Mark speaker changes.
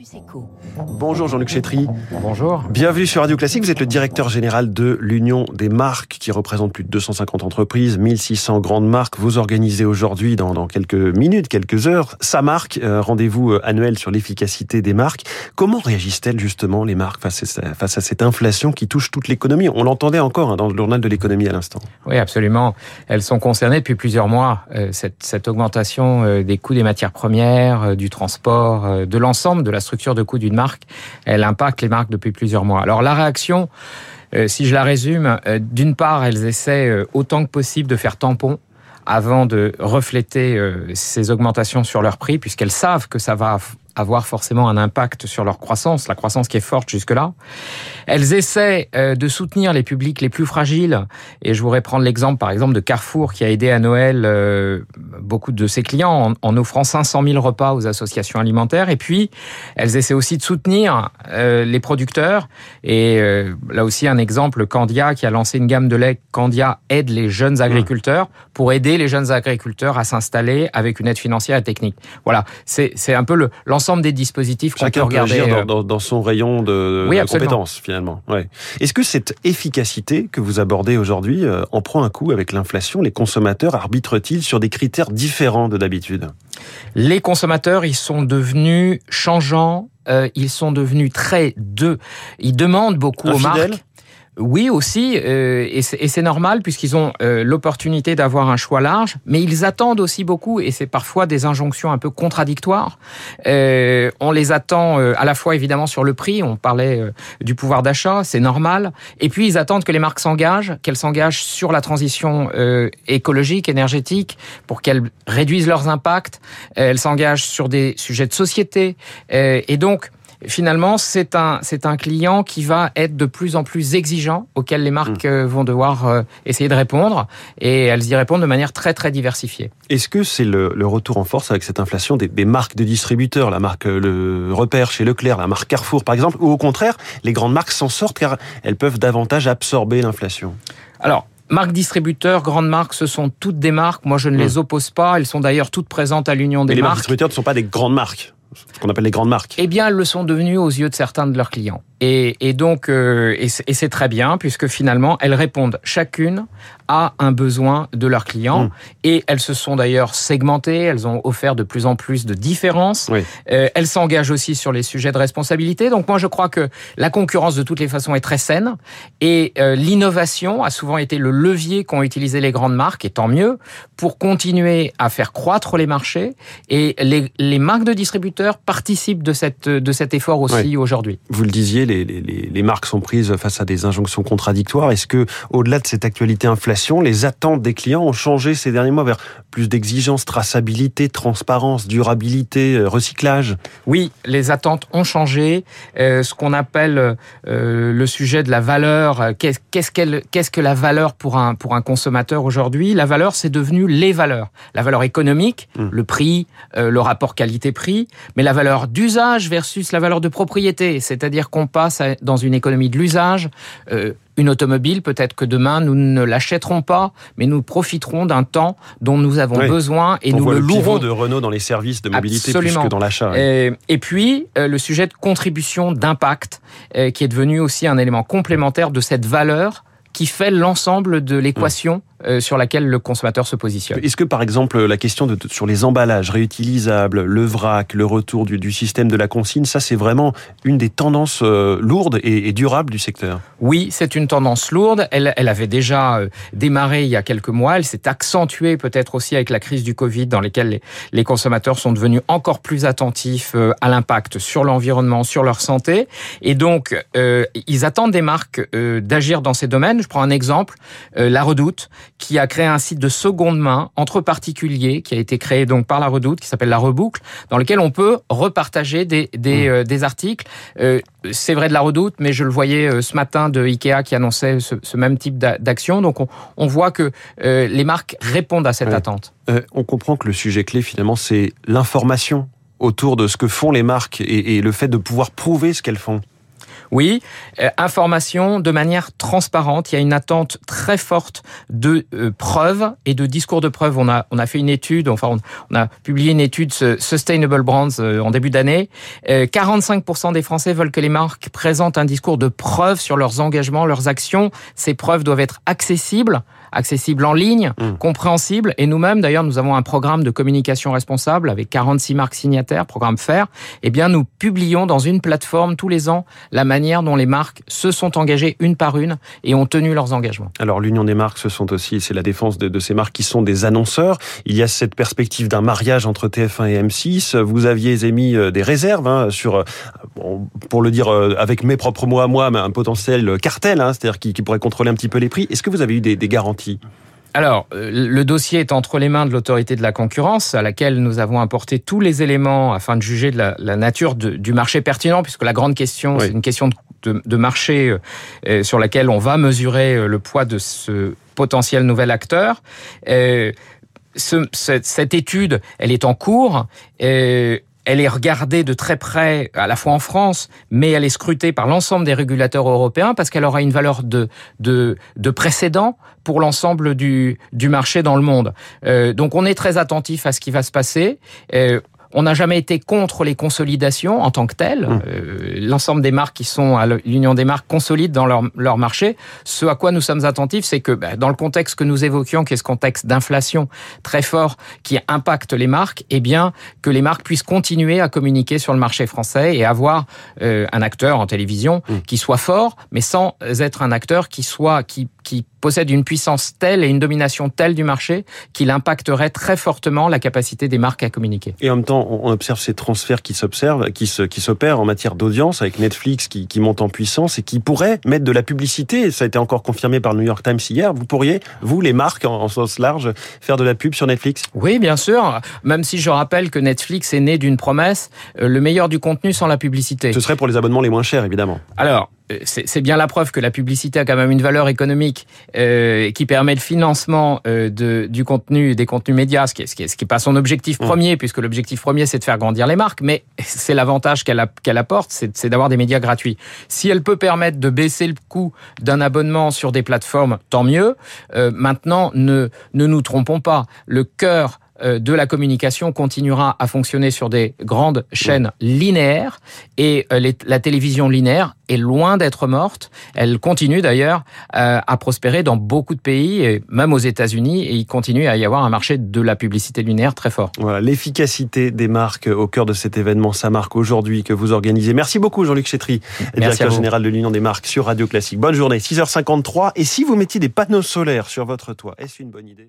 Speaker 1: Campus.
Speaker 2: Bonjour Jean-Luc Chétry.
Speaker 3: Bonjour.
Speaker 2: Bienvenue sur Radio Classique. Vous êtes le directeur général de l'Union des marques qui représente plus de 250 entreprises, 1600 grandes marques. Vous organisez aujourd'hui, dans, dans, quelques minutes, quelques heures, sa marque, euh, rendez-vous euh, annuel sur l'efficacité des marques. Comment réagissent-elles justement les marques face à, face à cette inflation qui touche toute l'économie? On l'entendait encore hein, dans le journal de l'économie à l'instant.
Speaker 3: Oui, absolument. Elles sont concernées depuis plusieurs mois. Euh, cette, cette, augmentation euh, des coûts des matières premières, euh, du transport, euh, de l'ensemble de la structure de coûts d'une marque, elle impacte les marques depuis plusieurs mois. Alors la réaction, euh, si je la résume, euh, d'une part, elles essaient autant que possible de faire tampon avant de refléter ces augmentations sur leur prix, puisqu'elles savent que ça va avoir forcément un impact sur leur croissance, la croissance qui est forte jusque-là. Elles essaient de soutenir les publics les plus fragiles, et je voudrais prendre l'exemple par exemple de Carrefour qui a aidé à Noël euh, beaucoup de ses clients en, en, offrant 500 000 repas aux associations alimentaires, et puis elles essaient aussi de soutenir euh, les producteurs, et euh, là aussi un exemple, Candia qui a lancé une gamme de lait, Candia aide les jeunes agriculteurs pour aider les jeunes agriculteurs à s'installer avec une aide financière et technique. Voilà, c'est un peu le l'ensemble des dispositifs qu'on peut regarder.
Speaker 2: Peut agir dans, dans, dans, son rayon de,
Speaker 3: oui,
Speaker 2: de compétences, finalement. Ouais. Est-ce que cette efficacité que vous abordez aujourd'hui euh, en prend un coup avec l'inflation? Les consommateurs arbitrent-ils sur des critères différents de d'habitude?
Speaker 3: Les consommateurs, ils sont devenus changeants, euh, ils sont devenus très deux. Ils demandent beaucoup
Speaker 2: Infidèles
Speaker 3: aux marques. Oui aussi, euh, et c'est normal puisqu'ils ont euh, l'opportunité d'avoir un choix large, mais ils attendent aussi beaucoup, et c'est parfois des injonctions un peu contradictoires. Euh, on les attend euh, à la fois évidemment sur le prix, on parlait euh, du pouvoir d'achat, c'est normal, et puis ils attendent que les marques s'engagent, qu'elles s'engagent sur la transition euh, écologique, énergétique, pour qu'elles réduisent leurs impacts, elles s'engagent sur des sujets de société, et donc finalement, c'est un, c'est un client qui va être de plus en plus exigeant, auquel les marques mmh. vont devoir euh, essayer de répondre, et elles y répondent de manière très très diversifiée.
Speaker 2: Est-ce que c'est le, le, retour en force avec cette inflation des, des, marques de distributeurs, la marque Le Repère chez Leclerc, la marque Carrefour par exemple, ou au contraire, les grandes marques s'en sortent car elles peuvent davantage absorber l'inflation?
Speaker 3: Alors, Marques distributeurs, grandes marques, ce sont toutes des marques. Moi, je ne mmh. les oppose pas. Elles sont d'ailleurs toutes présentes à l'Union des
Speaker 2: Mais les
Speaker 3: marques.
Speaker 2: marques distributeurs ne sont pas des grandes marques ce qu'on appelle les grandes marques.
Speaker 3: Eh bien, elles le sont devenues aux yeux de certains de leurs clients. Et, et donc, euh, et c'est très bien, puisque finalement, elles répondent chacune à un besoin de leurs clients. Mmh. Et elles se sont d'ailleurs segmentées, elles ont offert de plus en plus de différences.
Speaker 2: Oui.
Speaker 3: Euh, elles s'engagent aussi sur les sujets de responsabilité. Donc moi, je crois que la concurrence, de toutes les façons, est très saine. Et euh, l'innovation a souvent été le levier qu'ont utilisé les grandes marques, et tant mieux, pour continuer à faire croître les marchés. Et les, les marques de distributeurs participent de, cette, de cet effort aussi
Speaker 2: oui.
Speaker 3: aujourd'hui.
Speaker 2: Vous le disiez, les, les, les, marques sont prises face à des injonctions contradictoires. Est-ce que, au-delà de cette actualité inflation, les attentes des clients ont changé ces derniers mois vers plus d'exigences, traçabilité, transparence, durabilité, recyclage?
Speaker 3: Oui, les attentes ont changé. Euh, ce qu'on appelle euh, le sujet de la valeur, qu'est-ce qu'est-ce qu'est-ce que la valeur pour un, pour un consommateur aujourd'hui? La valeur, c'est devenu les valeurs. La valeur économique, mmh. le prix, euh, le rapport qualité-prix, mais la valeur d'usage versus la valeur de propriété. C'est-à-dire qu'on passe à, dans une économie de l'usage une automobile, peut-être que demain nous ne l'achèterons pas, mais nous profiterons d'un temps dont nous avons
Speaker 2: oui.
Speaker 3: besoin et
Speaker 2: On
Speaker 3: nous
Speaker 2: voit
Speaker 3: le,
Speaker 2: le
Speaker 3: louerons.
Speaker 2: de Renault dans les services de mobilité
Speaker 3: Absolument.
Speaker 2: plus que dans l'achat.
Speaker 3: Et, et, puis euh, le sujet de contribution d'impact, euh, qui est devenu aussi un élément complémentaire de cette valeur qui fait l'ensemble de l'équation euh, sur laquelle le consommateur se positionne.
Speaker 2: Est-ce que par exemple la question de, sur les emballages réutilisables, le vrac, le retour du, du système de la consigne, ça c'est vraiment une des tendances euh, lourdes et, et, durables du secteur?
Speaker 3: Oui, c'est une tendance lourde. Elle, elle avait déjà euh, démarré il y a quelques mois. Elle s'est accentuée peut-être aussi avec la crise du Covid dans laquelle les, les consommateurs sont devenus encore plus attentifs euh, à l'impact sur l'environnement, sur leur santé. Et donc, euh, ils attendent des marques euh, d'agir dans ces domaines. Je prends un exemple, euh, La Redoute, qui a créé un site de seconde main entre particuliers, qui a été créé donc par La Redoute, qui s'appelle La Reboucle, dans lequel on peut repartager des, des, mmh. euh, des articles. Euh, c'est vrai de La Redoute, mais je le voyais euh, ce matin de Ikea qui annonçait ce, ce même type d'action. Donc on, on, voit que euh, les marques répondent à cette
Speaker 2: ouais.
Speaker 3: attente.
Speaker 2: On comprend que le sujet clé finalement c'est l'information autour de ce que font les marques et, et le fait de pouvoir prouver ce qu'elles font.
Speaker 3: Oui, euh, information de manière transparente. Il y a une attente très forte de euh, preuves et de discours de preuves. On a on a fait une étude, enfin on, a publié une étude Sustainable Brands euh, en début d'année. 45% des Français veulent que les marques présentent un discours de preuves sur leurs engagements, leurs actions. Ces preuves doivent être accessibles accessible en ligne, mmh. compréhensible. Et nous-mêmes, d'ailleurs, nous avons un programme de communication responsable avec 46 marques signataires, programme FAIR. Eh bien, nous publions dans une plateforme tous les ans la manière dont les marques se sont engagées une par une et ont tenu leurs engagements.
Speaker 2: Alors, l'union des marques, ce sont aussi, c'est la défense de, de, ces marques qui sont des annonceurs. Il y a cette perspective d'un mariage entre TF1 et M6. Vous aviez émis euh, des réserves hein, sur, euh, pour le dire euh, avec mes propres mots à moi, un potentiel cartel, hein, c'est-à-dire qui, qui, pourrait contrôler un petit peu les prix. Est-ce que vous avez eu des, des garanties
Speaker 3: alors, euh, le dossier est entre les mains de l'autorité de la concurrence, à laquelle nous avons apporté tous les éléments afin de juger de la, nature du marché pertinent, puisque la grande question, c'est une question de, marché euh, sur laquelle on va mesurer euh, le poids de ce potentiel nouvel acteur. cette, étude, elle est en cours elle est regardée de très près, à la fois en France, mais elle est scrutée par l'ensemble des régulateurs européens parce qu'elle aura une valeur de, de, de précédent pour l'ensemble du, du marché dans le monde. Euh, donc on est très attentif à ce qui va se passer. Euh, on n'a jamais été contre les consolidations en tant que telles. Hum. Euh, l'ensemble des marques qui sont à l'Union des marques consolident dans leur, leur marché. Ce à quoi nous sommes attentifs, c'est que bah, dans le contexte que nous évoquions, qui est ce contexte d'inflation très fort qui impacte les marques, eh bien que les marques puissent continuer à communiquer sur le marché français et avoir euh, un acteur en télévision hum. qui soit fort, mais sans être un acteur qui soit qui, qui possède une puissance telle et une domination telle du marché qu'il impacterait très fortement la capacité des marques à communiquer.
Speaker 2: Et en même temps, on observe ces transferts qui s'observent, qui se, qui s'opèrent en matière d'audience avec Netflix qui, qui monte en puissance et qui pourrait mettre de la publicité. Ça a été encore confirmé par le New York Times hier. Vous pourriez, vous, les marques en, sens large, faire de la pub sur Netflix?
Speaker 3: Oui, bien sûr. Même si je rappelle que Netflix est né d'une promesse, euh, le meilleur du contenu sans la publicité.
Speaker 2: Ce serait pour les abonnements les moins chers, évidemment.
Speaker 3: Alors, c'est bien la preuve que la publicité a quand même une valeur économique euh, qui permet le financement euh, de, du contenu, des contenus médias, ce qui n'est ce qui est, pas son objectif mmh. premier, puisque l'objectif premier c'est de faire grandir les marques, mais c'est l'avantage qu'elle apporte, c'est d'avoir des médias gratuits. Si elle peut permettre de baisser le coût d'un abonnement sur des plateformes, tant mieux. Euh, maintenant, ne, ne nous trompons pas, le cœur euh, de la communication continuera à fonctionner sur des grandes chaînes linéaires et euh, la télévision linéaire est loin d'être morte. Elle continue d'ailleurs euh, à prospérer dans beaucoup de pays, et même aux États-Unis, et il continue à y avoir un marché de la publicité linéaire très fort.
Speaker 2: Voilà, l'efficacité des marques au cœur de cet événement, ça marque aujourd'hui que vous organisez. Merci beaucoup Jean-Luc Chétry, directeur général de l'Union des marques sur Radio Classique. Bonne journée, 6h53. Et si vous mettiez des panneaux solaires sur votre toit, est-ce une bonne idée?